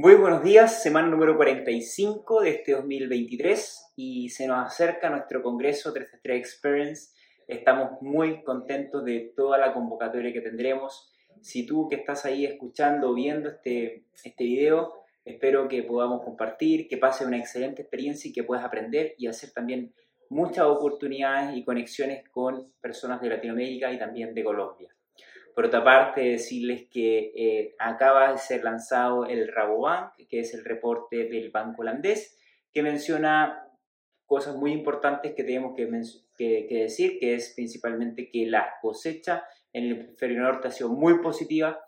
Muy buenos días, semana número 45 de este 2023 y se nos acerca nuestro Congreso 363 Experience. Estamos muy contentos de toda la convocatoria que tendremos. Si tú que estás ahí escuchando viendo este, este video, espero que podamos compartir, que pase una excelente experiencia y que puedas aprender y hacer también muchas oportunidades y conexiones con personas de Latinoamérica y también de Colombia. Por otra parte, decirles que eh, acaba de ser lanzado el Rabobank, que es el reporte del banco holandés, que menciona cosas muy importantes que tenemos que, decir, que es principalmente que la cosecha en el hemisferio norte ha sido muy positiva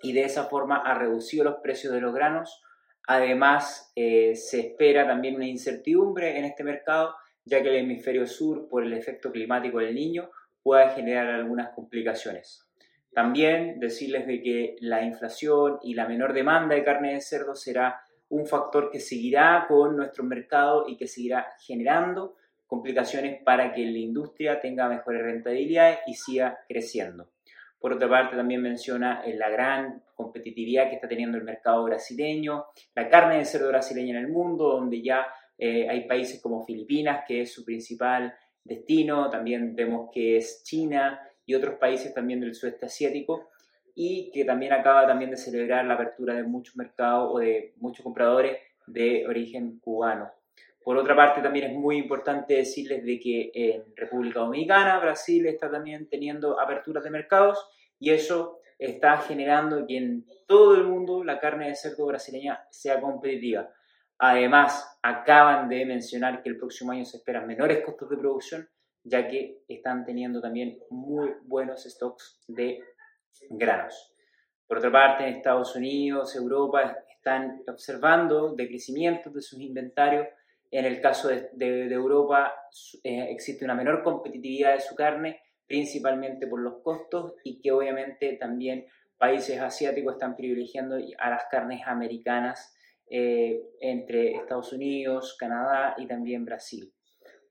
y de esa forma ha reducido los precios de los granos. Además, eh, se espera también una incertidumbre en este mercado, ya que el hemisferio sur, por el efecto climático del niño, puede generar algunas complicaciones. También decirles de que la inflación y la menor demanda de carne de cerdo será un factor que seguirá con nuestro mercado y que seguirá generando complicaciones para que la industria tenga mejores rentabilidades y siga creciendo. Por otra parte, también menciona eh, la gran competitividad que está teniendo el mercado brasileño, la carne de cerdo brasileña en el mundo, donde ya eh, hay países como Filipinas, que es su principal destino, también vemos que es China, y otros países también del sudeste asiático y que también acaba también de celebrar la apertura de muchos mercados o de muchos compradores de origen cubano. Por otra parte, también es muy importante decirles de que en República Dominicana, Brasil está también teniendo aperturas de mercados y eso está generando que en todo el mundo la carne de cerdo brasileña sea competitiva. Además, acaban de mencionar que el próximo año se esperan menores costos de producción ya que están teniendo también muy buenos stocks de granos. Por otra parte, en Estados Unidos, Europa, están observando decrecimientos de sus inventarios. En el caso de, Europa, eh, existe una menor competitividad de su carne, principalmente por los costos y que obviamente también países asiáticos están privilegiando a las carnes americanas eh, entre Estados Unidos, Canadá y también Brasil.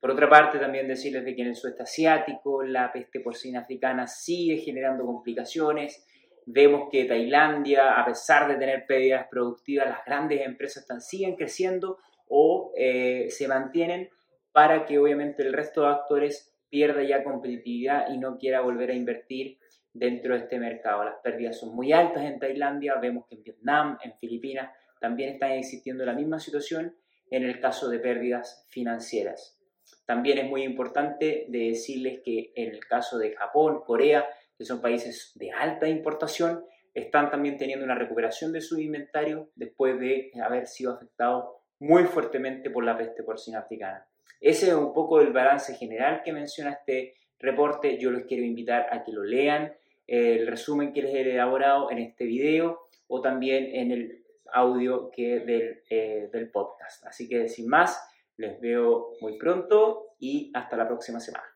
Por otra parte, también decirles de que en el sudeste asiático la peste porcina africana sigue generando complicaciones. Vemos que Tailandia, a pesar de tener pérdidas productivas, las grandes empresas siguen creciendo o eh, se mantienen para que obviamente el resto de actores pierda ya competitividad y no quiera volver a invertir dentro de este mercado. Las pérdidas son muy altas en Tailandia, vemos que en Vietnam, en Filipinas, también están existiendo la misma situación en el caso de pérdidas financieras. También es muy importante decirles que en el caso de Japón, Corea, que son países de alta importación, están también teniendo una recuperación de su inventario después de haber sido afectados muy fuertemente por la peste porcina africana. Ese es un poco el balance general que menciona este reporte. Yo les quiero invitar a que lo lean, el resumen que les he elaborado en este video o también en el audio que del, eh, del podcast. Así que sin más, les veo muy pronto y hasta la próxima semana.